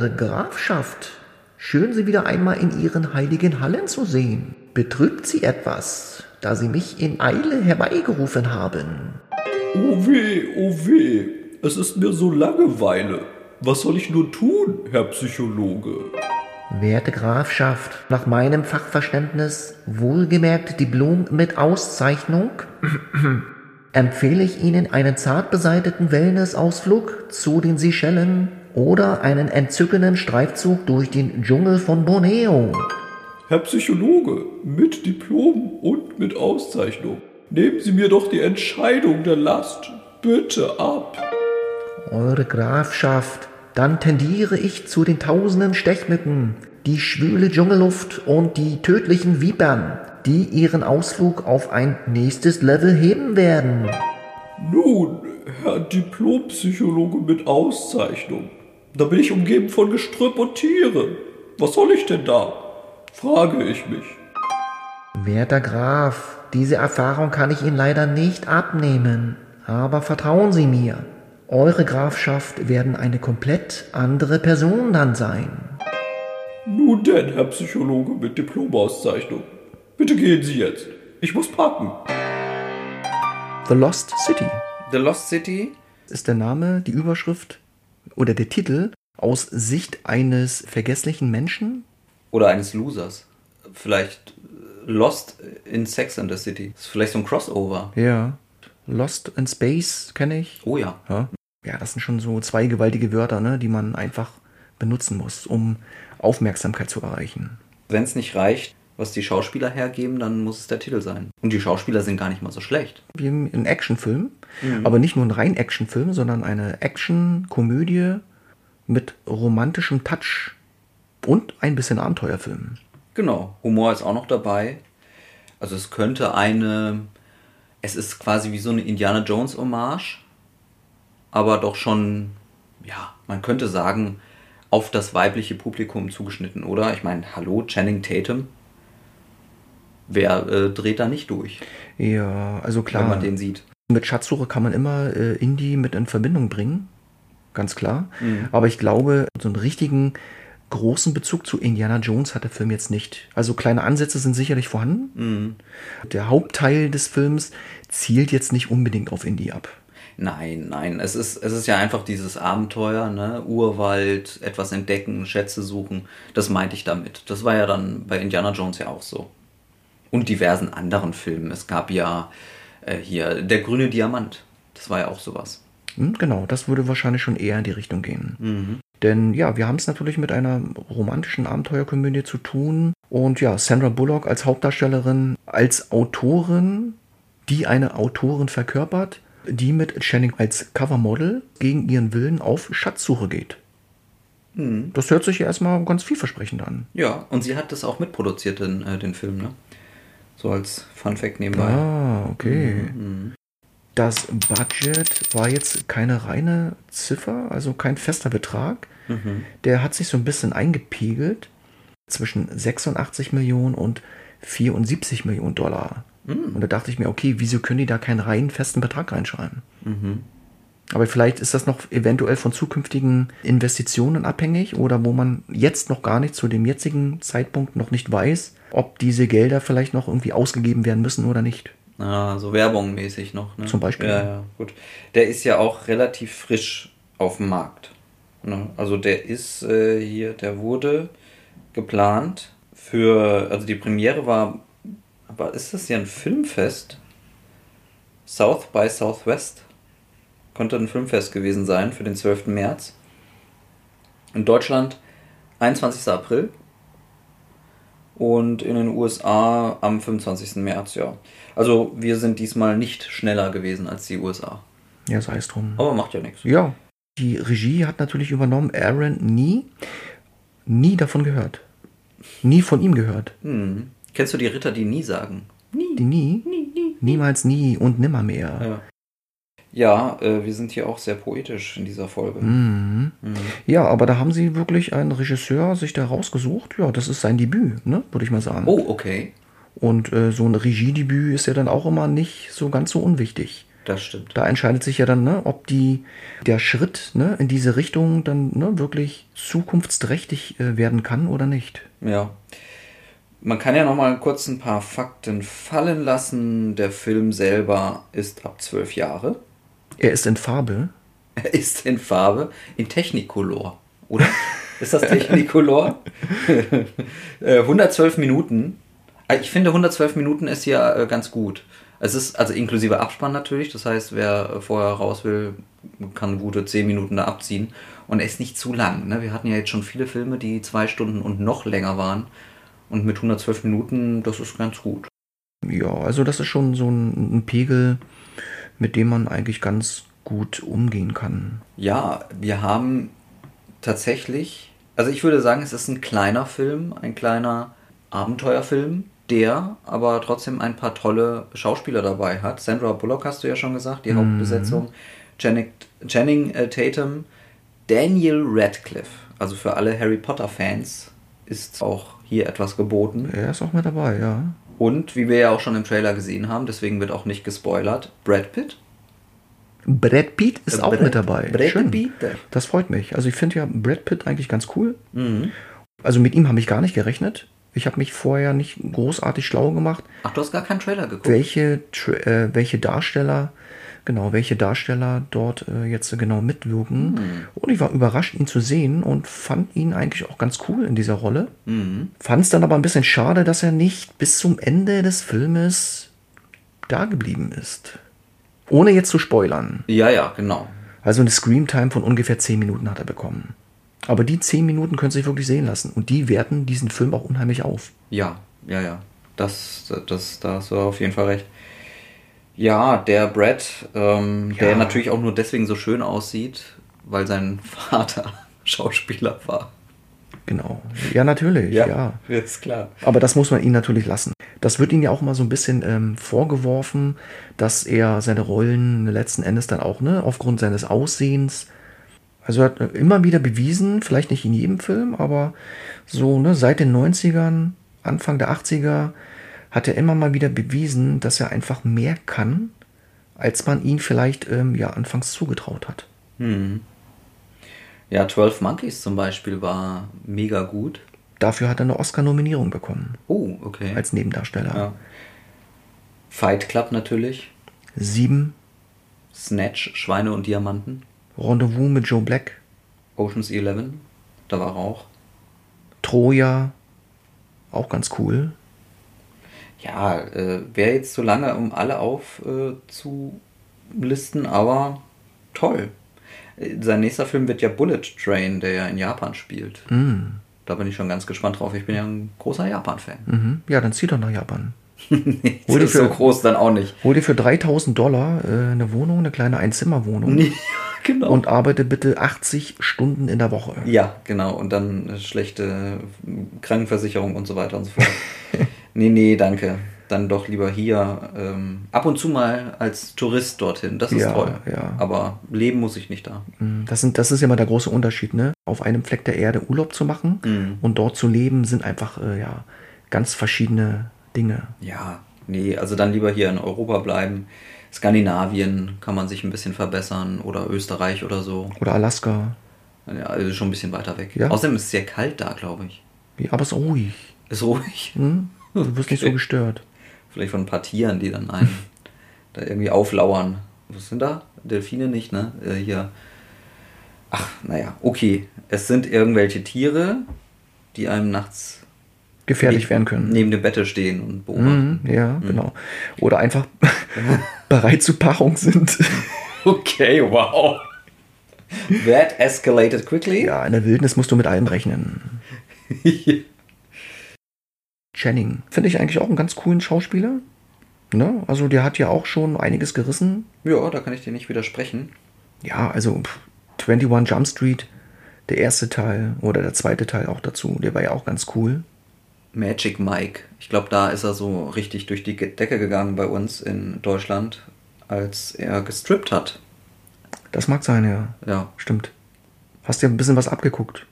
Eure Grafschaft. Schön, Sie wieder einmal in Ihren heiligen Hallen zu sehen. Betrübt Sie etwas, da Sie mich in Eile herbeigerufen haben? Oh weh, oh weh, es ist mir so Langeweile. Was soll ich nur tun, Herr Psychologe? Werte Grafschaft, nach meinem Fachverständnis, wohlgemerkt Diplom mit Auszeichnung, empfehle ich Ihnen einen zart beseiteten Wellnessausflug zu den Seychellen oder einen entzückenden Streifzug durch den Dschungel von Borneo. Herr Psychologe, mit Diplom und mit Auszeichnung, nehmen Sie mir doch die Entscheidung der Last bitte ab. Eure Grafschaft, dann tendiere ich zu den tausenden Stechmücken, die schwüle Dschungelluft und die tödlichen Vipern, die ihren Ausflug auf ein nächstes Level heben werden. Nun, Herr Diplompsychologe mit Auszeichnung, da bin ich umgeben von Gestrüpp und Tieren. Was soll ich denn da? frage ich mich. Werter Graf, diese Erfahrung kann ich Ihnen leider nicht abnehmen, aber vertrauen Sie mir, eure Grafschaft werden eine komplett andere Person dann sein. Nun denn, Herr Psychologe mit Diplomauszeichnung, bitte gehen Sie jetzt. Ich muss packen. The Lost City The Lost City. ist der Name, die Überschrift oder der Titel aus Sicht eines vergesslichen Menschen. Oder eines Losers. Vielleicht Lost in Sex and the City. Das ist vielleicht so ein Crossover. Ja. Lost in Space kenne ich. Oh ja. Ja. ja, das sind schon so zwei gewaltige Wörter, ne, die man einfach benutzen muss, um Aufmerksamkeit zu erreichen. Wenn es nicht reicht, was die Schauspieler hergeben, dann muss es der Titel sein. Und die Schauspieler sind gar nicht mal so schlecht. Wie ein Actionfilm, aber nicht nur ein rein Actionfilm, sondern eine Action-Komödie mit romantischem Touch und ein bisschen Abenteuerfilm. Genau. Humor ist auch noch dabei. Also es könnte eine. Es ist quasi wie so eine Indiana Jones Hommage. Aber doch schon, ja, man könnte sagen, auf das weibliche Publikum zugeschnitten, oder? Ich meine, hallo, Channing Tatum. Wer äh, dreht da nicht durch, Ja, also klar. wenn man den sieht? Mit Schatzsuche kann man immer äh, Indie mit in Verbindung bringen, ganz klar. Aber ich glaube, so einen richtigen großen Bezug zu Indiana Jones hat der Film jetzt nicht. Also kleine Ansätze sind sicherlich vorhanden. Der Hauptteil des Films zielt jetzt nicht unbedingt auf Indie ab. Nein, nein, es ist, es ist ja einfach dieses Abenteuer, ne? Urwald, etwas entdecken, Schätze suchen. Das meinte ich damit. Das war ja dann bei Indiana Jones ja auch so. Und diversen anderen Filmen. Es gab ja äh, hier Der grüne Diamant. Das war ja auch sowas. Hm, genau, das würde wahrscheinlich schon eher in die Richtung gehen. Denn ja, wir haben es natürlich mit einer romantischen Abenteuerkomödie zu tun. Und ja, Sandra Bullock als Hauptdarstellerin, als Autorin, die eine Autorin verkörpert, die mit Channing als Covermodel gegen ihren Willen auf Schatzsuche geht. Das hört sich ja erstmal ganz vielversprechend an. Ja, und sie hat das auch mitproduziert, den, äh, den Film, ne? So als Fun Fact nebenbei. Ah, okay. Das Budget war jetzt keine reine Ziffer, also kein fester Betrag. Der hat sich so ein bisschen eingepegelt zwischen 86 Millionen und 74 Millionen Dollar. Und da dachte ich mir, okay, wieso können die da keinen reinen festen Betrag reinschreiben? Aber vielleicht ist das noch eventuell von zukünftigen Investitionen abhängig oder wo man jetzt noch gar nicht zu dem jetzigen Zeitpunkt noch nicht weiß, ob diese Gelder vielleicht noch irgendwie ausgegeben werden müssen oder nicht. Ah, so werbungmäßig noch, ne? Zum Beispiel. Ja, ja, gut. Der ist ja auch relativ frisch auf dem Markt. Ne? Also der ist äh, hier, der wurde geplant für, also die Premiere war, aber ist das ja ein Filmfest? South by Southwest? Könnte ein Filmfest gewesen sein für den 12. März. In Deutschland 21. April. Und in den USA am 25. März, ja. Also wir sind diesmal nicht schneller gewesen als die USA. Ja, sei es drum. Aber macht ja nichts. Ja, die Regie hat natürlich übernommen Aaron Nie. Nie davon gehört. Nie von ihm gehört. Hm. Kennst du die Ritter, die nie sagen? Nie. Die Nie? Niemals nie und nimmermehr. Ja, ja äh, wir sind hier auch sehr poetisch in dieser Folge. Mhm. Ja, aber da haben sie wirklich einen Regisseur sich da rausgesucht. Ja, das ist sein Debüt, ne, würde ich mal sagen. Oh, okay. Und äh, so ein Regiedebüt ist ja dann auch immer nicht so ganz so unwichtig. Das stimmt. Da entscheidet sich ja dann, ne, ob die, der Schritt ne, in diese Richtung dann ne, wirklich zukunftsträchtig äh, werden kann oder nicht. Ja. Man kann ja noch mal kurz ein paar Fakten fallen lassen. Der Film selber ist ab zwölf Jahre. Er ist in Farbe. Er ist in Farbe, in Technicolor, oder? Ist das Technicolor? 112 äh, Minuten. Äh, ich finde 112 Minuten ist ja äh, ganz gut. Es ist also inklusive Abspann natürlich. Das heißt, wer vorher raus will, kann gute 10 Minuten da abziehen. Und er ist nicht zu lang. Ne? Wir hatten ja jetzt schon viele Filme, die zwei Stunden und noch länger waren. Und mit 112 Minuten, das ist ganz gut. Ja, also das ist schon so ein, ein Pegel, mit dem man eigentlich ganz gut umgehen kann. Ja, wir haben tatsächlich, also ich würde sagen, es ist ein kleiner Film, ein kleiner Abenteuerfilm, der aber trotzdem ein paar tolle Schauspieler dabei hat. Sandra Bullock hast du ja schon gesagt, die mhm. Hauptbesetzung. Channing, Channing äh, Tatum, Daniel Radcliffe. Also für alle Harry Potter-Fans ist auch hier etwas geboten. Er ist auch mit dabei, ja. Und wie wir ja auch schon im Trailer gesehen haben, deswegen wird auch nicht gespoilert, Brad Pitt. Brad Pitt ist Brad, auch mit dabei. Brad Schön. Pitt. Das freut mich. Also ich finde ja Brad Pitt eigentlich ganz cool. Mhm. Also mit ihm habe ich gar nicht gerechnet. Ich habe mich vorher nicht großartig schlau gemacht. Ach, du hast gar keinen Trailer geguckt. Welche, äh, welche Darsteller, genau, welche Darsteller dort äh, jetzt genau mitwirken. Mhm. Und ich war überrascht, ihn zu sehen und fand ihn eigentlich auch ganz cool in dieser Rolle. Mhm. Fand es dann aber ein bisschen schade, dass er nicht bis zum Ende des Filmes da geblieben ist. Ohne jetzt zu spoilern. Ja, ja, genau. Also eine Screamtime von ungefähr 10 Minuten hat er bekommen. Aber die 10 Minuten können sich wirklich sehen lassen. Und die werten diesen Film auch unheimlich auf. Ja, ja, ja. Das, das, da hast du auf jeden Fall recht. Ja, der Brad, ähm, ja. der natürlich auch nur deswegen so schön aussieht, weil sein Vater Schauspieler war. Genau. Ja, natürlich. Ja, ja. ist klar. Aber das muss man ihm natürlich lassen. Das wird ihm ja auch mal so ein bisschen ähm, vorgeworfen, dass er seine Rollen letzten Endes dann auch, ne, aufgrund seines Aussehens, also er hat immer wieder bewiesen, vielleicht nicht in jedem Film, aber so, ne, seit den 90ern, Anfang der 80er, hat er immer mal wieder bewiesen, dass er einfach mehr kann, als man ihn vielleicht ähm, ja anfangs zugetraut hat. Hm. Ja, 12 Monkeys zum Beispiel war mega gut. Dafür hat er eine Oscar-Nominierung bekommen. Oh, okay. Als Nebendarsteller. Ja. Fight Club natürlich. Sieben. Snatch, Schweine und Diamanten. Rendezvous mit Joe Black. Oceans 11, da war er auch. Troja, auch ganz cool. Ja, äh, wäre jetzt zu lange, um alle aufzulisten, äh, aber toll. Sein nächster Film wird ja Bullet Train, der ja in Japan spielt. Mm. Da bin ich schon ganz gespannt drauf. Ich bin ja ein großer Japan-Fan. Mhm. Ja, dann zieh doch nach Japan. nee, hol ist für, so groß dann auch nicht. Hol dir für 3000 Dollar äh, eine Wohnung, eine kleine Einzimmerwohnung. Genau. Und arbeite bitte 80 Stunden in der Woche. Ja, genau. Und dann schlechte Krankenversicherung und so weiter und so fort. nee, nee, danke dann doch lieber hier ähm, ab und zu mal als Tourist dorthin. Das ist ja, toll. Ja. Aber leben muss ich nicht da. Mm, das, sind, das ist ja mal der große Unterschied, ne? Auf einem Fleck der Erde Urlaub zu machen mhm. und dort zu leben, sind einfach äh, ja, ganz verschiedene Dinge. Ja, nee, also dann lieber hier in Europa bleiben. Skandinavien kann man sich ein bisschen verbessern oder Österreich oder so. Oder Alaska. Ja, also schon ein bisschen weiter weg. Ja. Außerdem ist es sehr kalt da, glaube ich. Ja, aber es ist ruhig. Ist ruhig? Hm? Du wirst nicht so gestört. Vielleicht von ein paar Tieren, die dann einen da irgendwie auflauern. Was sind da? Delfine nicht, ne? Äh, hier. Ach, naja, okay. Es sind irgendwelche Tiere, die einem nachts gefährlich werden können. Neben dem Bette stehen und beobachten. Mm, ja, mm. genau. Oder einfach bereit zur Paarung sind. okay, wow. That escalated quickly. Ja, in der Wildnis musst du mit allem rechnen. Channing. Finde ich eigentlich auch einen ganz coolen Schauspieler. Ne? Also der hat ja auch schon einiges gerissen. Ja, da kann ich dir nicht widersprechen. Ja, also 21 Jump Street, der erste Teil oder der zweite Teil auch dazu, der war ja auch ganz cool. Magic Mike. Ich glaube, da ist er so richtig durch die Decke gegangen bei uns in Deutschland, als er gestrippt hat. Das mag sein, ja. Ja. Stimmt. Hast dir ein bisschen was abgeguckt.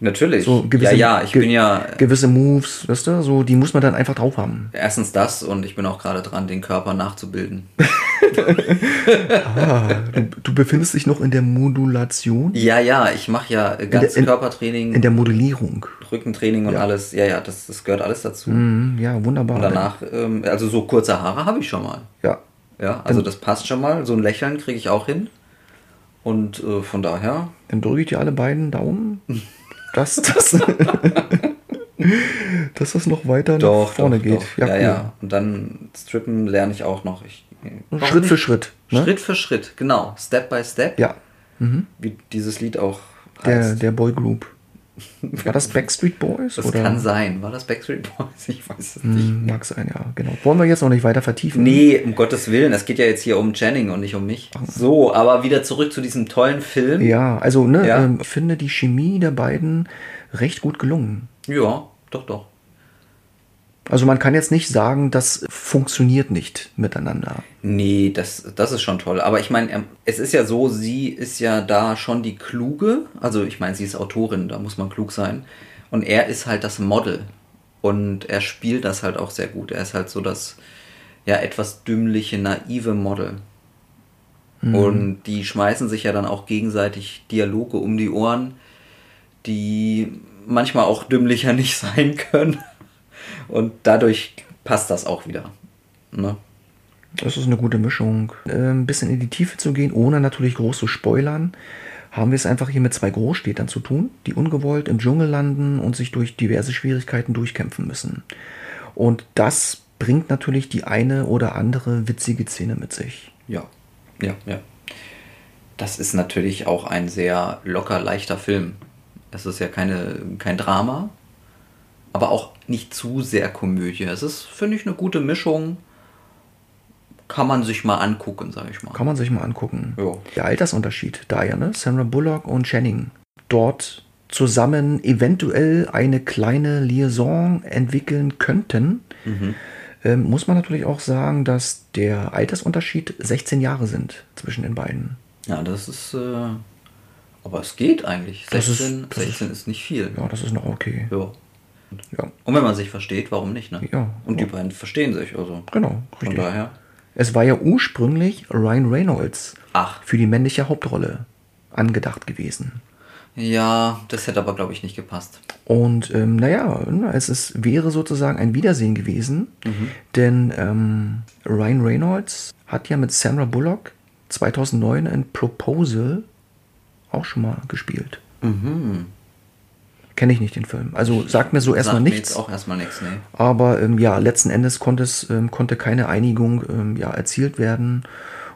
Natürlich. So gewisse, ja, ja, ich bin ja. Gewisse Moves, weißt du, so, die muss man dann einfach drauf haben. Erstens das und ich bin auch gerade dran, den Körper nachzubilden. ah, du, du, befindest dich noch in der Modulation? Ja, ja, ich mache ja Ganzkörpertraining. In, in, der Modellierung. Rückentraining und ja. alles. Ja, ja, das, das gehört alles dazu. Mm, ja, wunderbar. Und danach, ähm, also so kurze Haare habe ich schon mal. Ja. Ja, also das passt schon mal. So ein Lächeln kriege ich auch hin. Und äh, von daher. Dann drücke ich dir alle beiden Daumen, dass das, dass das noch weiter doch, nach vorne doch, geht. Doch. Ja, ja, cool. ja, Und dann Strippen lerne ich auch noch. Ich, Schritt für Schritt. Ne? Schritt für Schritt, genau. Step by Step. Ja. Mhm. Wie dieses Lied auch heißt. Der, der Boy Group. War das Backstreet Boys? Das oder? kann sein. War das Backstreet Boys? Ich weiß es nicht. Mm, mag sein, ja, genau. Wollen wir jetzt noch nicht weiter vertiefen? Nee, um Gottes Willen. Es geht ja jetzt hier um Channing und nicht um mich. So, aber wieder zurück zu diesem tollen Film. Ja, also, ne, ja. Ähm, finde die Chemie der beiden recht gut gelungen. Ja, doch, doch. Also man kann jetzt nicht sagen, das funktioniert nicht miteinander. Nee, das, das ist schon toll. Aber ich meine, ähm, es ist ja so, sie ist ja da schon die Kluge. Also ich meine, sie ist Autorin, da muss man klug sein. Und er ist halt das Model. Und er spielt das halt auch sehr gut. Er ist halt so das, ja, etwas dümmliche, naive Model. Mhm. Und die schmeißen sich ja dann auch gegenseitig Dialoge um die Ohren, die manchmal auch dümmlicher nicht sein können. Und dadurch passt das auch wieder. Ne? Das ist eine gute Mischung. Äh, ein bisschen in die Tiefe zu gehen, ohne natürlich groß zu spoilern, haben wir es einfach hier mit zwei Großstädtern zu tun, die ungewollt im Dschungel landen und sich durch diverse Schwierigkeiten durchkämpfen müssen. Und das bringt natürlich die eine oder andere witzige Szene mit sich. Ja, ja, ja. Das ist natürlich auch ein sehr locker, leichter Film. Es ist ja keine, kein Drama, aber auch nicht zu sehr Komödie. Es ist, finde ich, eine gute Mischung. Kann man sich mal angucken, sage ich mal. Kann man sich mal angucken. Ja. Der Altersunterschied da ja, ne? Sandra Bullock und Channing. Dort zusammen eventuell eine kleine Liaison entwickeln könnten, mhm. ähm, muss man natürlich auch sagen, dass der Altersunterschied 16 Jahre sind zwischen den beiden. Ja, das ist. Äh, aber es geht eigentlich. 16, das ist, das 16 ist, ist, nicht viel. Ja, das ist noch okay. Ja. Ja. Und wenn man sich versteht, warum nicht? Ne? Ja. Und die beiden verstehen sich. Also genau, richtig. Von daher. Es war ja ursprünglich Ryan Reynolds Ach. für die männliche Hauptrolle angedacht gewesen. Ja, das hätte aber, glaube ich, nicht gepasst. Und ähm, naja, es ist, wäre sozusagen ein Wiedersehen gewesen, mhm. denn ähm, Ryan Reynolds hat ja mit Sandra Bullock 2009 in Proposal auch schon mal gespielt. Mhm. Kenne ich nicht den Film. Also sagt mir so erstmal nichts. Auch erstmal nichts, nee. Aber ähm, ja, letzten Endes konnte, es, ähm, konnte keine Einigung ähm, ja, erzielt werden.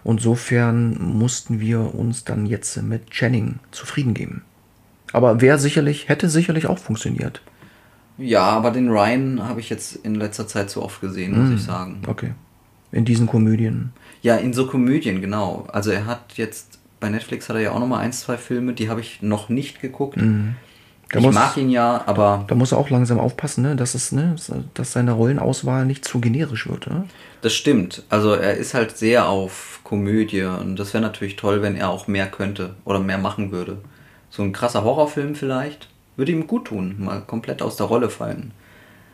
Und insofern mussten wir uns dann jetzt mit Channing zufrieden geben. Aber wer sicherlich, hätte sicherlich auch funktioniert. Ja, aber den Ryan habe ich jetzt in letzter Zeit so oft gesehen, muss mm, ich sagen. Okay. In diesen Komödien. Ja, in so Komödien, genau. Also er hat jetzt, bei Netflix hat er ja auch nochmal ein, zwei Filme, die habe ich noch nicht geguckt. Mm. Da ich muss, mag ihn ja, aber. Da muss er auch langsam aufpassen, ne? dass, es, ne? dass seine Rollenauswahl nicht zu generisch wird. Ne? Das stimmt. Also er ist halt sehr auf Komödie und das wäre natürlich toll, wenn er auch mehr könnte oder mehr machen würde. So ein krasser Horrorfilm vielleicht würde ihm gut tun, mal komplett aus der Rolle fallen.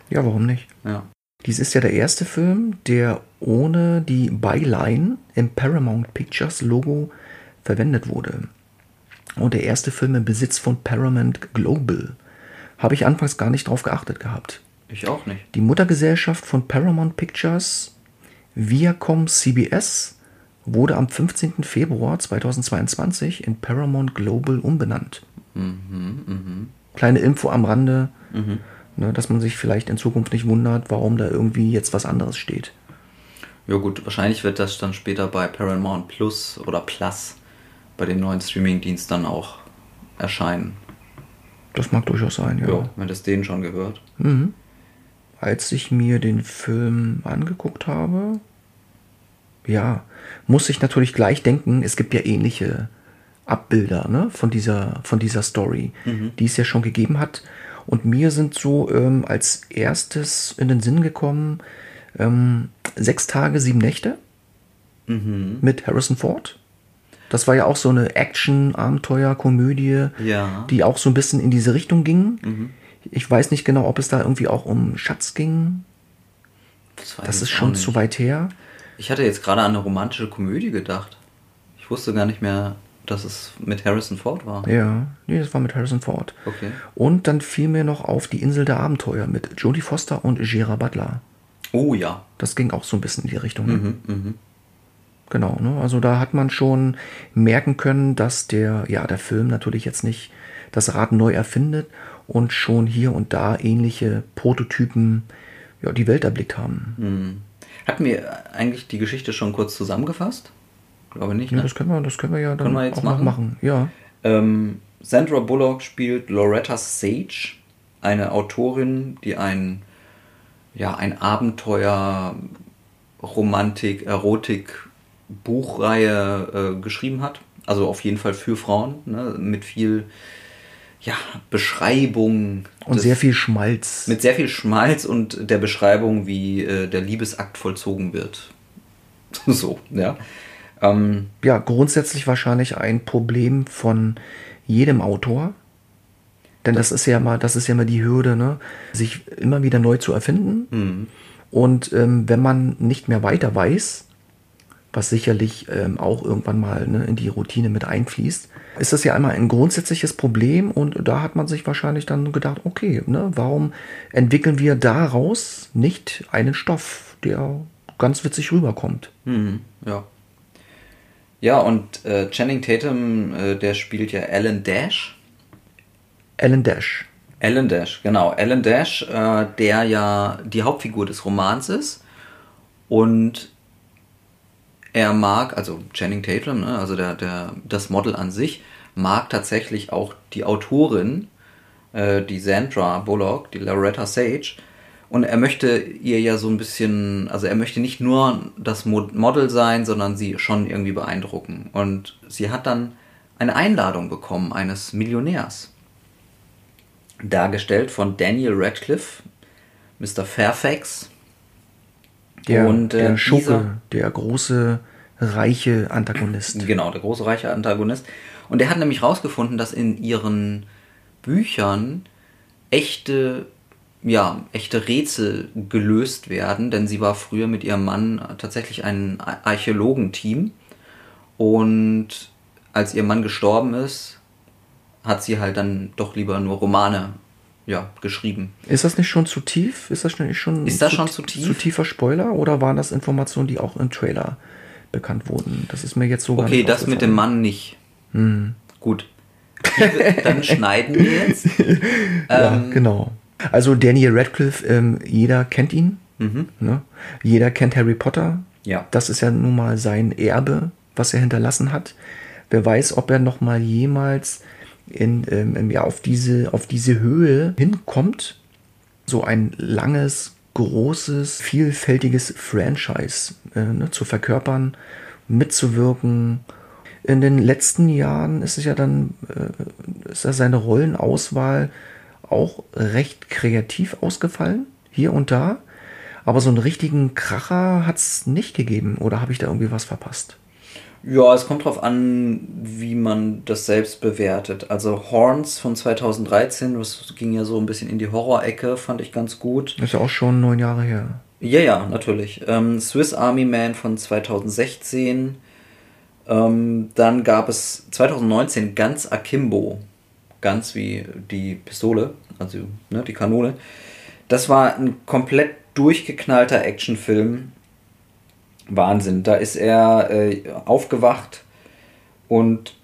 Ja, warum nicht? Ja. Dies ist ja der erste Film, der ohne die Byline im Paramount Pictures Logo verwendet wurde und der erste Film im Besitz von Paramount Global. Habe ich anfangs gar nicht drauf geachtet gehabt. Ich auch nicht. Die Muttergesellschaft von Paramount Pictures, Viacom CBS, wurde am 15. Februar 2022 in Paramount Global umbenannt. Mhm, mh. Kleine Info am Rande, mhm. ne, dass man sich vielleicht in Zukunft nicht wundert, warum da irgendwie jetzt was anderes steht. Ja gut, wahrscheinlich wird das dann später bei Paramount Plus oder Plus bei den neuen Streaming-Diensten dann auch erscheinen. Das mag durchaus sein, ja. ja wenn das denen schon gehört. Mhm. Als ich mir den Film angeguckt habe, ja, muss ich natürlich gleich denken, es gibt ja ähnliche Abbilder ne, von, dieser, von dieser Story, mhm. die es ja schon gegeben hat. Und mir sind so ähm, als erstes in den Sinn gekommen, ähm, sechs Tage, sieben Nächte mhm. mit Harrison Ford. Das war ja auch so eine Action-Abenteuer-Komödie, ja. die auch so ein bisschen in diese Richtung ging. Mhm. Ich weiß nicht genau, ob es da irgendwie auch um Schatz ging. Das, das ist schon zu weit her. Ich hatte jetzt gerade an eine romantische Komödie gedacht. Ich wusste gar nicht mehr, dass es mit Harrison Ford war. Ja, nee, das war mit Harrison Ford. Okay. Und dann fiel mir noch auf die Insel der Abenteuer mit Jodie Foster und Gerard Butler. Oh ja. Das ging auch so ein bisschen in die Richtung. Ne? Genau, ne? also da hat man schon merken können, dass der, ja, der Film natürlich jetzt nicht das Rad neu erfindet und schon hier und da ähnliche Prototypen ja, die Welt erblickt haben. Hatten wir eigentlich die Geschichte schon kurz zusammengefasst? Glaube nicht. Ja, Ne? das können wir, das können wir ja dann Können wir jetzt auch noch machen? machen. Ja. Ähm, Sandra Bullock spielt Loretta Sage, eine Autorin, die ein, ja, ein Abenteuer, Romantik, Erotik, Buchreihe äh, geschrieben hat. Also auf jeden Fall für Frauen, ne? mit viel ja, Beschreibung. Und des- sehr viel Schmalz. Mit sehr viel Schmalz und der Beschreibung, wie äh, der Liebesakt vollzogen wird. so, ja. Ähm, ja, grundsätzlich wahrscheinlich ein Problem von jedem Autor. Denn das ist ja mal, das ist ja mal die Hürde, ne? sich immer wieder neu zu erfinden. Und ähm, wenn man nicht mehr weiter weiß, was sicherlich ähm, auch irgendwann mal ne, in die Routine mit einfließt, ist das ja einmal ein grundsätzliches Problem und da hat man sich wahrscheinlich dann gedacht, okay, ne, warum entwickeln wir daraus nicht einen Stoff, der ganz witzig rüberkommt? Mhm, ja. Ja, und äh, Channing Tatum, äh, der spielt ja Alan Dash. Alan Dash. Alan Dash, genau. Alan Dash, äh, der ja die Hauptfigur des Romans ist. Und er mag, also Channing Tatum, ne, also der, der, das Model an sich, mag tatsächlich auch die Autorin, äh, die Sandra Bullock, die Loretta Sage. Und er möchte ihr ja so ein bisschen, also er möchte nicht nur das Mo- Model sein, sondern sie schon irgendwie beeindrucken. Und sie hat dann eine Einladung bekommen eines Millionärs dargestellt von Daniel Radcliffe, Mr. Fairfax. Der, Und, äh, der Schurke, dieser- der große, reiche Antagonist. Genau, der große reiche Antagonist. Und der hat nämlich rausgefunden, dass in ihren Büchern echte, ja, echte Rätsel gelöst werden, denn sie war früher mit ihrem Mann tatsächlich ein Ar- Archäologenteam. Und als ihr Mann gestorben ist, hat sie halt dann doch lieber nur Romane ja, geschrieben. Ist das nicht schon zu tief? Ist das nicht schon, Ist das schon zu tief? zu tiefer Spoiler oder waren das Informationen, die auch im Trailer bekannt wurden? Das ist mir jetzt so Okay, das mit dem. Mann nicht. Gut. Dann schneiden wir jetzt. Ja, Ähm, genau. Also Daniel Radcliffe, ähm, jeder kennt ihn. Mhm. Ne? Jeder kennt Harry Potter. Ja. Das ist ja nun mal sein Erbe, was er hinterlassen hat. Wer weiß, ob er noch mal jemals in, ähm, ja, auf, diese, auf diese Höhe hinkommt. So ein langes, großes, vielfältiges Franchise äh, ne, zu verkörpern, mitzuwirken. In den letzten Jahren ist es ja dann, äh, ist ja seine Rollenauswahl auch recht kreativ ausgefallen, hier und da. Aber so einen richtigen Kracher hat es nicht gegeben. Oder habe ich da irgendwie was verpasst? Ja, es kommt drauf an, wie man das selbst bewertet. Also Horns von 2013, das ging ja so ein bisschen in die Horrorecke, fand ich ganz gut. Das ist ja auch schon neun Jahre her. Ja, ja, natürlich. Ähm, Swiss Army Man von 2016. Ähm, dann gab es 2019 ganz Akimbo. Ganz wie die Pistole, also ne, die Kanone. Das war ein komplett durchgeknallter Actionfilm. Wahnsinn. Da ist er äh, aufgewacht und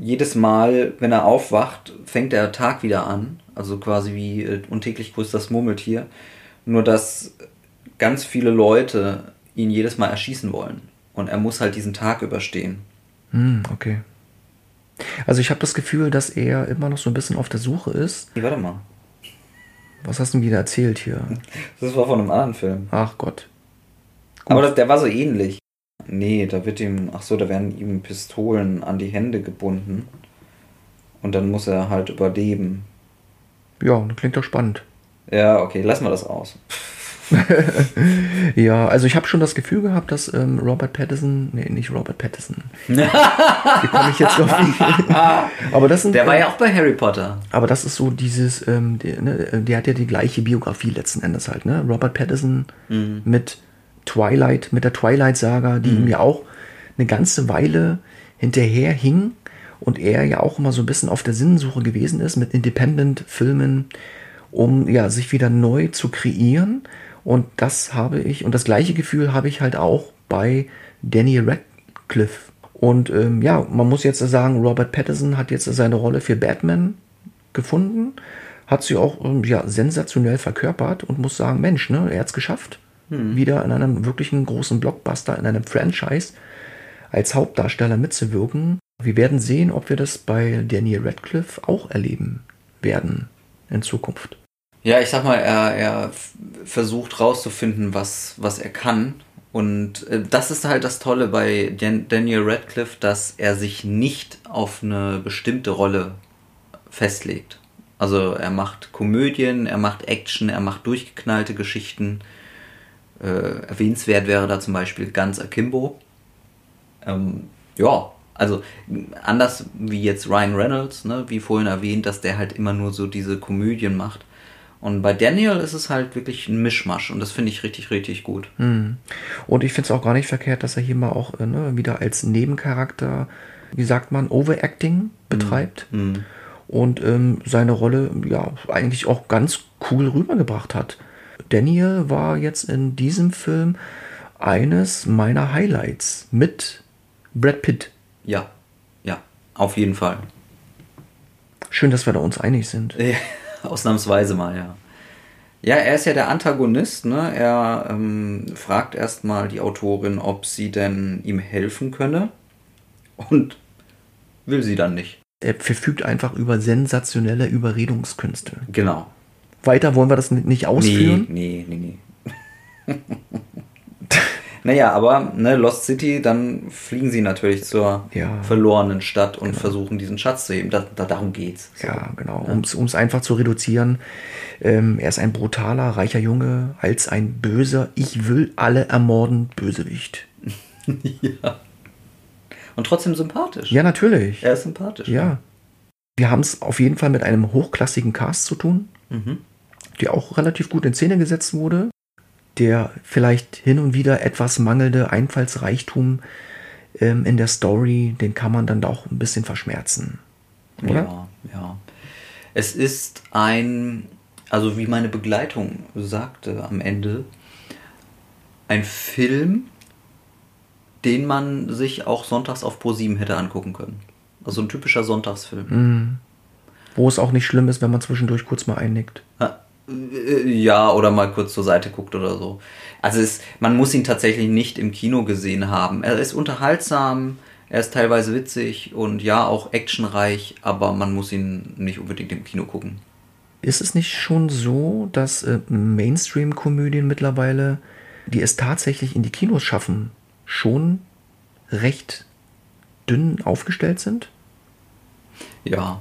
jedes Mal, wenn er aufwacht, fängt der Tag wieder an. Also quasi wie äh, untäglich grüßt das Murmeltier. Nur dass ganz viele Leute ihn jedes Mal erschießen wollen. Und er muss halt diesen Tag überstehen. Hm, okay. Also ich habe das Gefühl, dass er immer noch so ein bisschen auf der Suche ist. Warte mal. Was hast du denn wieder erzählt hier? Das war von einem anderen Film. Ach Gott. Aber das, der war so ähnlich. Nee, da wird ihm, ach so, da werden ihm Pistolen an die Hände gebunden. Und dann muss er halt überleben. Ja, das klingt doch spannend. Ja, okay, lassen wir das aus. Ja, also ich habe schon das Gefühl gehabt, dass ähm, Robert Pattinson, nee, nicht Robert Pattinson. Wie komme ich jetzt auf aber das sind, Der war äh, ja auch bei Harry Potter. aber das ist so dieses, ähm, der, ne, der hat ja die gleiche Biografie letzten Endes halt, ne? Robert Pattinson Mhm. mit Twilight, mit der Twilight-Saga, die ihm ja auch eine ganze Weile hinterher hing und er ja auch immer so ein bisschen auf der Sinnsuche gewesen ist mit Independent-Filmen, um ja sich wieder neu zu kreieren. Und das habe ich, und das gleiche Gefühl habe ich halt auch bei Danny Radcliffe. Und ähm, ja, man muss jetzt sagen, Robert Pattinson hat jetzt seine Rolle für Batman gefunden, hat sie auch ähm, ja, sensationell verkörpert und muss sagen, Mensch, ne, er hat es geschafft, wieder in einem wirklichen großen Blockbuster, in einem Franchise als Hauptdarsteller mitzuwirken. Wir werden sehen, ob wir das bei Daniel Radcliffe auch erleben werden in Zukunft. Ja, ich sag mal, er, er versucht rauszufinden, was, was er kann. Und äh, das ist halt das Tolle bei Dan Daniel Radcliffe, dass er sich nicht auf eine bestimmte Rolle festlegt. Also er macht Komödien, er macht Action, er macht durchgeknallte Geschichten. Äh, erwähnenswert wäre da zum Beispiel ganz Akimbo. Ähm, ja, also anders wie jetzt Ryan Reynolds, ne, wie vorhin erwähnt, dass der halt immer nur so diese Komödien macht. Und bei Daniel ist es halt wirklich ein Mischmasch und das finde ich richtig, richtig gut. Und ich finde es auch gar nicht verkehrt, dass er hier mal auch äh, ne, wieder als Nebencharakter, wie sagt man, Overacting betreibt. Und ähm, seine Rolle ja eigentlich auch ganz cool rübergebracht hat. Daniel war jetzt in diesem Film eines meiner Highlights mit Brad Pitt. Ja, ja, auf jeden Fall. Schön, dass wir da uns einig sind. Ausnahmsweise mal, ja. Ja, er ist ja der Antagonist, ne? Er ähm, fragt erstmal die Autorin, ob sie denn ihm helfen könne. Und will sie dann nicht. Er verfügt einfach über sensationelle Überredungskünste. Genau. Weiter wollen wir das nicht ausführen. Nee, nee, nee, nee. naja, aber ne, Lost City, dann fliegen sie natürlich zur Ja. verlorenen Stadt und versuchen diesen Schatz zu heben. Da, da, darum geht's. So. Ja, genau. Um es einfach zu reduzieren. Ähm, er ist ein brutaler, reicher Junge, als ein böser, ich will alle ermorden, Bösewicht. Und trotzdem sympathisch. Ja, natürlich. Er ist sympathisch. Ja. Wir haben es auf jeden Fall mit einem hochklassigen Cast zu tun, Mhm. der auch relativ gut in Szene gesetzt wurde, der vielleicht hin und wieder etwas mangelnde Einfallsreichtum ähm, in der Story, den kann man dann auch ein bisschen verschmerzen. Oder? Ja, ja. Es ist ein, also wie meine Begleitung sagte am Ende, ein Film, den man sich auch sonntags auf Pro7 hätte angucken können. Also ein typischer Sonntagsfilm. Wo es auch nicht schlimm ist, wenn man zwischendurch kurz mal einnickt. Äh, Ja, oder mal kurz zur Seite guckt oder so. Also es, man muss ihn tatsächlich nicht im Kino gesehen haben. Er ist unterhaltsam, er ist teilweise witzig und ja, auch actionreich, aber man muss ihn nicht unbedingt im Kino gucken. Ist es nicht schon so, dass äh, Mainstream-Komödien mittlerweile, die es tatsächlich in die Kinos schaffen, schon recht dünn aufgestellt sind? Ja,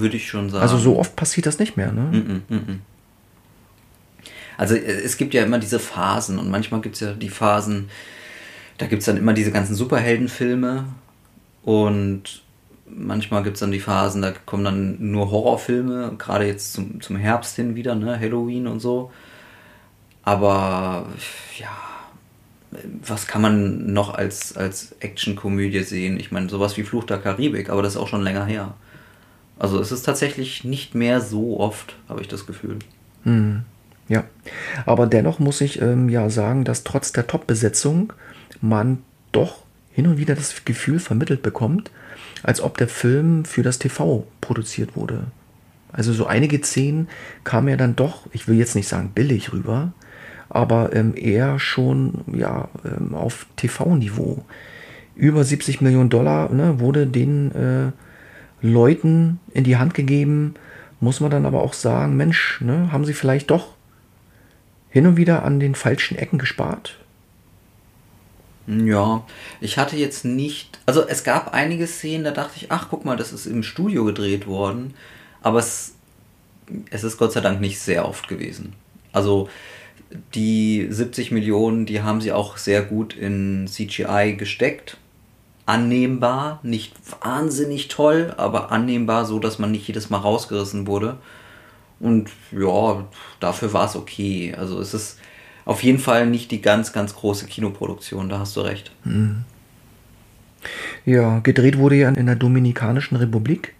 würde ich schon sagen. Also so oft passiert das nicht mehr, ne? Mm, mm, mm. Also äh, es gibt ja immer diese Phasen und manchmal gibt es ja die Phasen, da gibt es dann immer diese ganzen Superheldenfilme und manchmal gibt es dann die Phasen, da kommen dann nur Horrorfilme, gerade jetzt zum, zum Herbst hin wieder, ne, Halloween und so. Aber ja, was kann man noch als, als Actionkomödie sehen? Ich meine, sowas wie Fluch der Karibik, aber das ist auch schon länger her. Also es ist tatsächlich nicht mehr so oft, habe ich das Gefühl. Ja. Aber dennoch muss ich ähm, ja sagen, dass trotz der Top-Besetzung man doch hin und wieder das Gefühl vermittelt bekommt, als ob der Film für das TV produziert wurde. Also so einige Szenen kamen ja dann doch, ich will jetzt nicht sagen billig rüber, aber ähm, eher schon ja ähm, auf TV-Niveau. Über 70 Millionen Dollar ne, wurde den äh, Leuten in die Hand gegeben, muss man dann aber auch sagen, Mensch, ne, haben sie vielleicht doch hin und wieder an den falschen Ecken gespart? Ja, ich hatte jetzt nicht. Also es gab einige Szenen, da dachte ich, ach guck mal, das ist im Studio gedreht worden. Aber es, es ist Gott sei Dank nicht sehr oft gewesen. Also die 70 Millionen, die haben sie auch sehr gut in CGI gesteckt. Annehmbar, nicht wahnsinnig toll, aber annehmbar, so dass man nicht jedes Mal rausgerissen wurde. Und ja, dafür war es okay. Also es ist auf jeden Fall nicht die ganz, ganz große Kinoproduktion, da hast du recht. Mhm. Ja, gedreht wurde ja in der Dominikanischen Republik.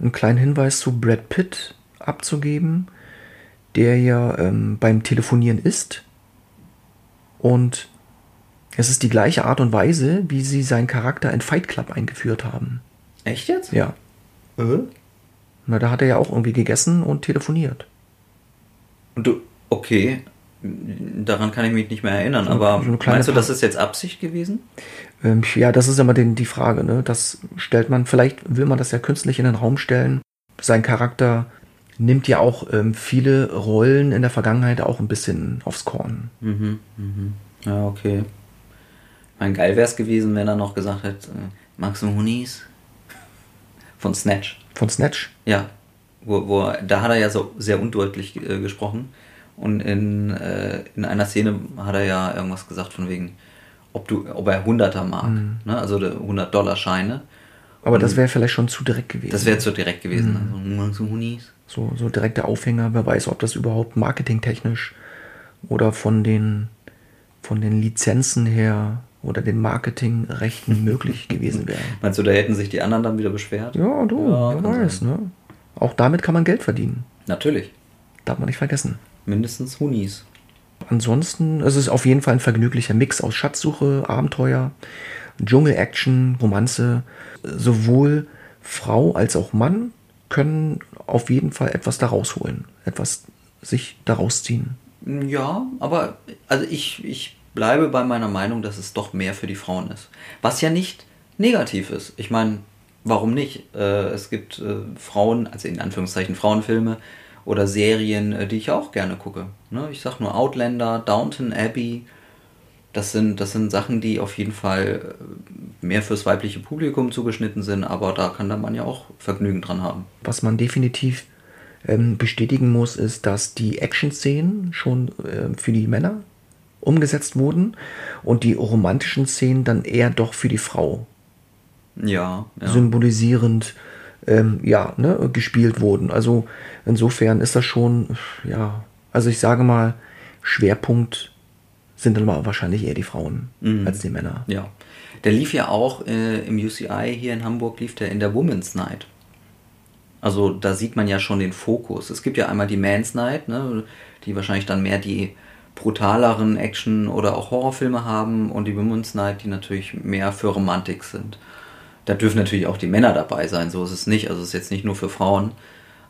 Einen kleinen Hinweis zu Brad Pitt abzugeben, der ja ähm, beim Telefonieren ist. Und es ist die gleiche Art und Weise, wie sie seinen Charakter in Fight Club eingeführt haben. Echt jetzt? Ja. Äh? Na, da hat er ja auch irgendwie gegessen und telefoniert. Und du, okay, daran kann ich mich nicht mehr erinnern, aber so eine kleine meinst du, das ist jetzt Absicht gewesen? Ähm, ja, das ist immer den, die Frage. Ne? Das stellt man, vielleicht will man das ja künstlich in den Raum stellen. Sein Charakter nimmt ja auch ähm, viele Rollen in der Vergangenheit auch ein bisschen aufs Korn. Mhm, mhm. Ja, okay. Mein geil wäre es gewesen, wenn er noch gesagt hätte, äh, magst du Hunis? Von Snatch. Von Snatch. Ja. Wo, wo, da hat er ja so sehr undeutlich äh, gesprochen. Und in, äh, in einer Szene hat er ja irgendwas gesagt von wegen, ob du, ob er Hunderter mag. Ne? Also 100-Dollar-Scheine. Aber das wäre vielleicht schon zu direkt gewesen. Das wäre zu direkt gewesen. Also, magst du Hunis? so, so direkt der Aufhänger. Wer weiß, ob das überhaupt marketingtechnisch oder von den, von den Lizenzen her oder den Marketingrechten möglich gewesen wäre. Meinst du, da hätten sich die anderen dann wieder beschwert? Ja, du, Ja, wer weiß, ne? Auch damit kann man Geld verdienen. Natürlich. Darf man nicht vergessen. Mindestens Hunis. Ansonsten es ist es auf jeden Fall ein vergnüglicher Mix aus Schatzsuche, Abenteuer, Dschungel-Action, Romanze. Sowohl Frau als auch Mann können auf jeden Fall etwas daraus holen, etwas sich daraus ziehen. Ja, aber also ich, ich bleibe bei meiner Meinung, dass es doch mehr für die Frauen ist. Was ja nicht negativ ist. Ich meine, warum nicht? Äh, es gibt äh, Frauen, also in Anführungszeichen Frauenfilme oder Serien, äh, die ich auch gerne gucke. Ne? Ich sag nur Outlander, Downton Abbey. Das sind, das sind Sachen, die auf jeden Fall äh, mehr fürs weibliche Publikum zugeschnitten sind, aber da kann der Mann ja auch Vergnügen dran haben. Was man definitiv ähm, bestätigen muss, ist, dass die Action-Szenen schon äh, für die Männer umgesetzt wurden und die romantischen Szenen dann eher doch für die Frau Ja, ja. symbolisierend ähm, ja, ne, gespielt wurden. Also insofern ist das schon, ja, also ich sage mal, Schwerpunkt sind dann mal wahrscheinlich eher die Frauen als die Männer. Ja. Der lief ja auch äh, im UCI hier in Hamburg, lief der in der Women's Night. Also da sieht man ja schon den Fokus. Es gibt ja einmal die Man's Night, ne, die wahrscheinlich dann mehr die brutaleren Action- oder auch Horrorfilme haben und die Women's Night, die natürlich mehr für Romantik sind. Da dürfen natürlich auch die Männer dabei sein, so ist es nicht. Also es ist jetzt nicht nur für Frauen.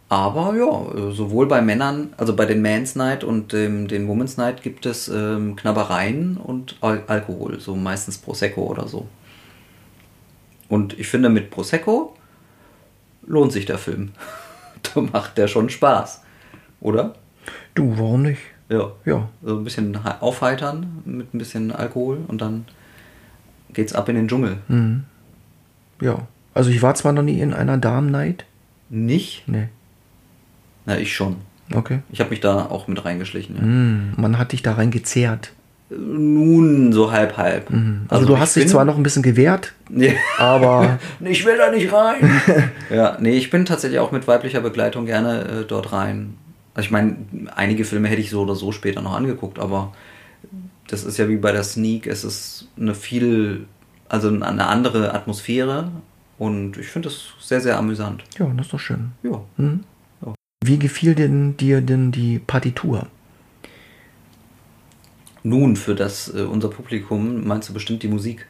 Aber ja, sowohl bei Männern, also bei den Man's Night und dem, den Women's Night gibt es ähm, Knabbereien und Al Alkohol, so meistens Prosecco oder so. Und ich finde, mit Prosecco lohnt sich der Film. da macht der schon Spaß. Oder? Du, warum nicht? Ja. Ja. So ein bisschen he- aufheitern mit ein bisschen Alkohol und dann geht's ab in den Dschungel. Ja. Also ich war zwar noch nie in einer Damen-Night. Nicht? Nee. Na, ich schon. Okay. Ich habe mich da auch mit reingeschlichen. Ja. Hm, man hat dich da rein gezerrt. Nun, so halb, halb. Also, du ich hast dich zwar noch ein bisschen gewehrt, Ja. aber Ich will da nicht rein. ja, nee, ich bin tatsächlich auch mit weiblicher Begleitung gerne äh, dort rein. Also ich meine, einige Filme hätte ich so oder so später noch angeguckt, aber das ist ja wie bei der Sneak, es ist eine viel, also eine andere Atmosphäre und ich finde das sehr, sehr amüsant. ja, das ist doch schön. Ja. Wie gefiel denn dir denn die Partitur? Nun, für das äh, unser Publikum meinst du bestimmt die Musik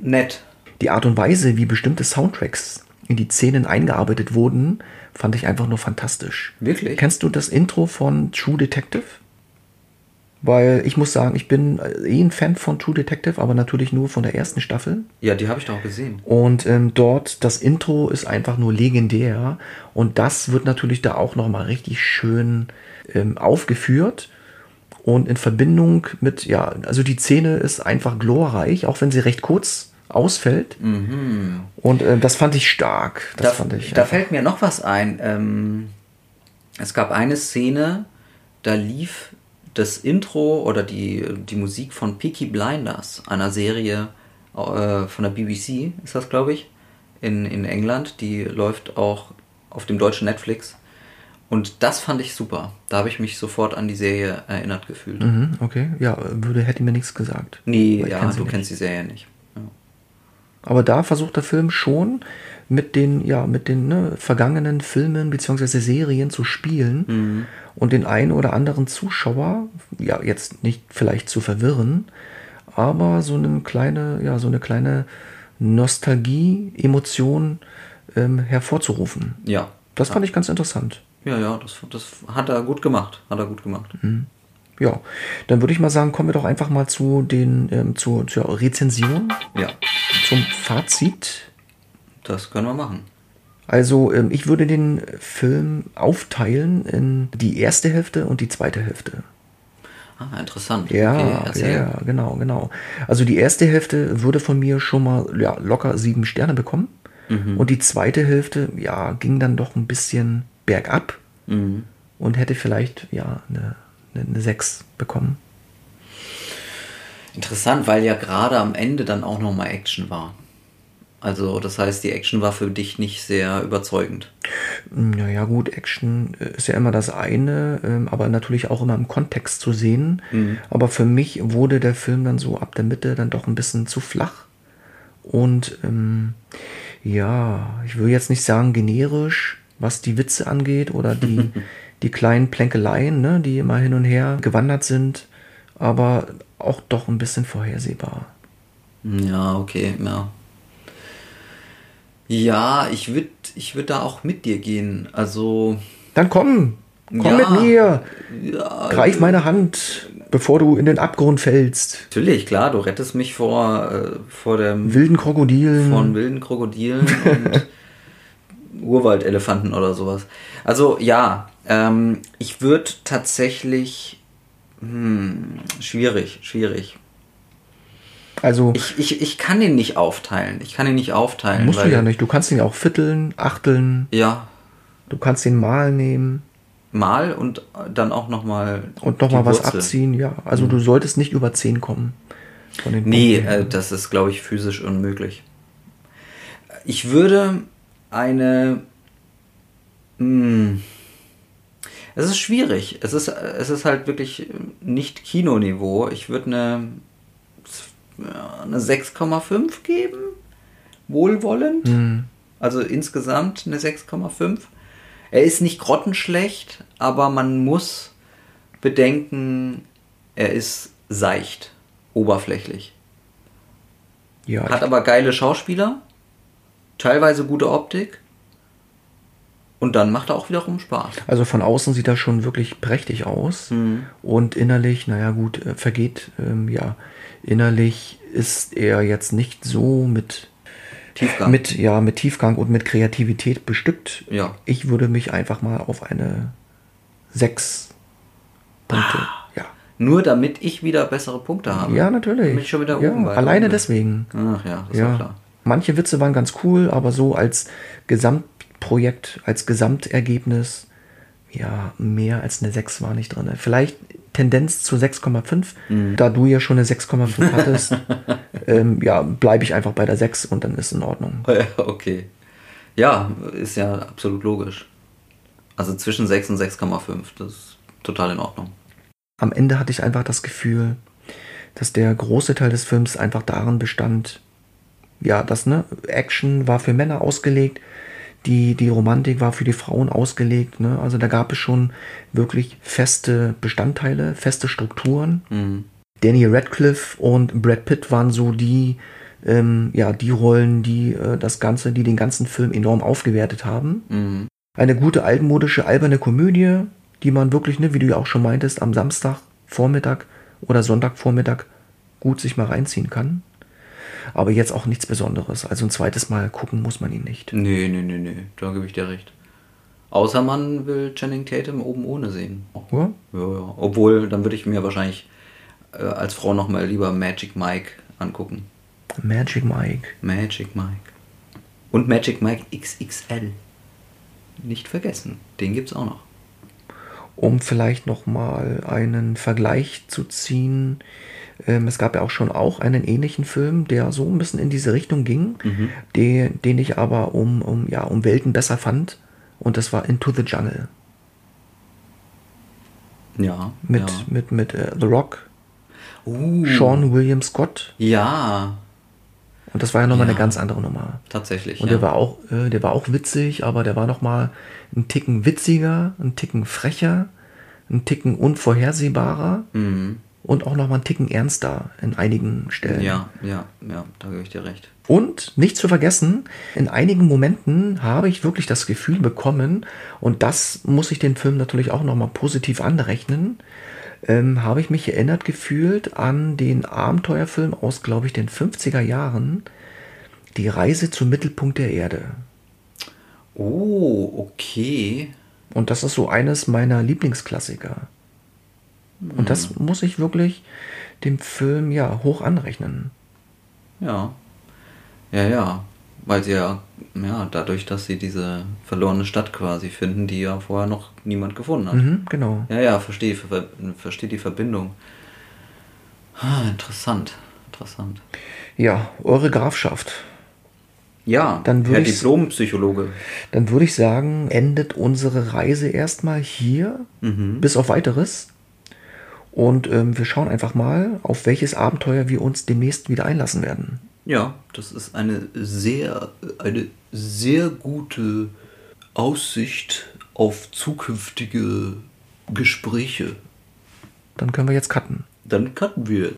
nett. Die Art und Weise, wie bestimmte Soundtracks in die Szenen eingearbeitet wurden, fand ich einfach nur fantastisch. Wirklich? Kennst du das Intro von True Detective? Weil ich muss sagen, ich bin äh, eh ein Fan von True Detective, aber natürlich nur von der ersten Staffel. Ja, die habe ich doch auch gesehen. Und ähm, dort, das Intro ist einfach nur legendär. Und das wird natürlich da auch nochmal richtig schön ähm, aufgeführt. Und in Verbindung mit, ja, also die Szene ist einfach glorreich, auch wenn sie recht kurz ausfällt. Und ähm, das fand ich stark. Das da, fand ich. da einfach- fällt mir noch was ein. Ähm, es gab eine Szene, da lief das Intro oder die, die Musik von Peaky Blinders, einer Serie äh, von der BBC, ist das, glaube ich, in, in England. Die läuft auch auf dem deutschen Netflix. Und das fand ich super. Da habe ich mich sofort an die Serie erinnert gefühlt. Mhm, okay, ja, würde, hätte mir nichts gesagt. Nee, Weil ja, du nicht. kennst die Serie nicht. Aber da versucht der Film schon mit den, ja, mit den ne, vergangenen Filmen bzw. Serien zu spielen Mhm. und den einen oder anderen Zuschauer, ja, jetzt nicht vielleicht zu verwirren, aber so eine kleine, ja, so eine kleine Nostalgie, Emotion ähm, hervorzurufen. Ja. Das fand ich ganz interessant. Ja, ja, das, das hat er gut gemacht. Hat er gut gemacht. Ja, dann würde ich mal sagen, kommen wir doch einfach mal zu den, ähm, zu, zur Rezension, Ja, zum Fazit. das können wir machen. Also ähm, ich würde den Film aufteilen in die erste Hälfte und die zweite Hälfte. Ah, interessant. Ja, okay, ja, genau, genau. Also die erste Hälfte würde von mir schon mal ja, locker sieben Sterne bekommen. Mhm. Und die zweite Hälfte, ja, ging dann doch ein bisschen bergab Mhm. und hätte vielleicht ja eine, eine, eine sechs bekommen. Interessant, weil ja gerade am Ende dann auch nochmal Action war. Also, das heißt, die Action war für dich nicht sehr überzeugend. Naja gut, Action äh, ist ja immer das eine, ähm, aber natürlich auch immer im Kontext zu sehen. Aber für mich wurde der Film dann so ab der Mitte dann doch ein bisschen zu flach. Und ähm, ja, ich will jetzt nicht sagen generisch, was die Witze angeht oder die, die kleinen Plänkeleien, ne, die immer hin und her gewandert sind, aber auch doch ein bisschen vorhersehbar. Ja, okay, ja. Ja, ich würde ich würd da auch mit dir gehen. Also, Dann komm, komm Ja. mit mir, ja, greif meine Hand, bevor du in den Abgrund fällst. natürlich, klar, du rettest mich vor, äh, vor dem wilden Krokodilen. von wilden Krokodilen und Urwaldelefanten oder sowas. Also ja, ähm, ich würde tatsächlich hm, schwierig, schwierig. also Ich, ich, ich kann den nicht aufteilen. Ich kann ihn nicht aufteilen. musst du ja nicht. Du kannst ihn auch vierteln, achteln. Ja, Du kannst den mal nehmen mal und dann auch nochmal und noch mal was abziehen. Ja, also du solltest nicht über 10 kommen. Von den Nee, äh, das ist, glaube ich, physisch unmöglich. Ich würde eine. Mh, es ist schwierig. Es ist, es ist halt wirklich nicht Kinoniveau. Ich würde eine, eine 6,5 geben. Wohlwollend. Hm. Also insgesamt eine 6,5. Er ist nicht grottenschlecht, aber man muss bedenken, er ist seicht, oberflächlich. ja, Hat aber geile Schauspieler, teilweise gute Optik und dann macht er auch wiederum Spaß. also von außen sieht er schon wirklich prächtig aus. Mhm. Und innerlich, naja gut, äh, vergeht, ähm, ja, innerlich ist er jetzt nicht so mit Tiefgang. mit, ja, mit Tiefgang und mit Kreativität bestückt. Ja. Ich würde mich einfach mal auf eine 6 Punkte. Ja. Nur damit ich wieder bessere Punkte habe. ja, natürlich. Damit ich schon wieder ja, oben alleine deswegen. Ach ja, das ist ja klar. Manche Witze waren ganz cool, aber so als Gesamtprojekt, als Gesamtergebnis, ja, mehr als eine 6 war nicht drin. Vielleicht Tendenz zu 6,5. Mhm. Da du ja schon eine 6,5 hattest, ähm, ja, bleibe ich einfach bei der 6 und dann ist in Ordnung. Okay. Ja, ist ja absolut logisch. Also zwischen 6 und 6,5, das ist total in Ordnung. am Ende hatte ich einfach das Gefühl, dass der große Teil des Films einfach darin bestand, ja, das, ne, Action war für Männer ausgelegt, die, die Romantik war für die Frauen ausgelegt, ne, also da gab es schon wirklich feste Bestandteile, feste Strukturen. Mhm. Danny Radcliffe und Brad Pitt waren so die, ähm, ja, die Rollen, die äh, das Ganze, die den ganzen Film enorm aufgewertet haben. Mhm. Eine gute altmodische alberne Komödie, die man wirklich, ne, wie du ja auch schon meintest, am Samstag Vormittag oder Sonntagvormittag gut sich mal reinziehen kann. Aber jetzt auch nichts Besonderes. Also ein zweites Mal gucken muss man ihn nicht. Nee, nee, nee, nee, da gebe ich dir recht. Außer man will Channing Tatum oben ohne sehen. Ja? Ja, ja. Obwohl, dann würde ich mir wahrscheinlich äh, als Frau nochmal lieber Magic Mike angucken. Magic Mike. Magic Mike. Und Magic Mike XXL. Nicht vergessen, den gibt's auch noch. Um vielleicht noch mal einen Vergleich zu ziehen. Ähm, es gab ja auch schon auch einen ähnlichen Film, der so ein bisschen in diese Richtung ging, den, den ich aber um, um, ja, um Welten besser fand. Und das war Into the Jungle. Ja. Mit, ja. mit, mit äh, The Rock, Uh, Sean William Scott. Ja, Und das war ja nochmal Ja. eine ganz andere Nummer. tatsächlich. Und ja. der war auch, äh, der war auch witzig, aber der war noch mal ein Ticken witziger, ein Ticken frecher, ein Ticken unvorhersehbarer Mhm. Und auch noch mal ein Ticken ernster in einigen Stellen. Ja, ja, ja, da gebe ich dir recht. Und nicht zu vergessen, in einigen Momenten habe ich wirklich das Gefühl bekommen, und das muss ich den Film natürlich auch noch mal positiv anrechnen, ähm, habe ich mich erinnert gefühlt an den Abenteuerfilm aus, glaube ich, den 50er Jahren, Die Reise zum Mittelpunkt der Erde. Oh, okay. Und das ist so eines meiner Lieblingsklassiker. Und das muss ich wirklich dem Film ja hoch anrechnen. Ja. Ja, ja. Weil sie ja, ja, dadurch, dass sie diese verlorene Stadt quasi finden, die ja vorher noch niemand gefunden hat. Mhm, genau. Ja, ja, verstehe, ver verstehe die Verbindung. Ah, interessant. Interessant. Ja, eure Grafschaft. Ja, Dann würde Herr Diplompsychologe. Dann würde ich sagen, endet unsere Reise erstmal hier, bis auf weiteres. Und ähm, wir schauen einfach mal, auf welches Abenteuer wir uns demnächst wieder einlassen werden. Ja, das ist eine sehr, eine sehr gute Aussicht auf zukünftige Gespräche. Dann können wir jetzt cutten. Dann cutten wir.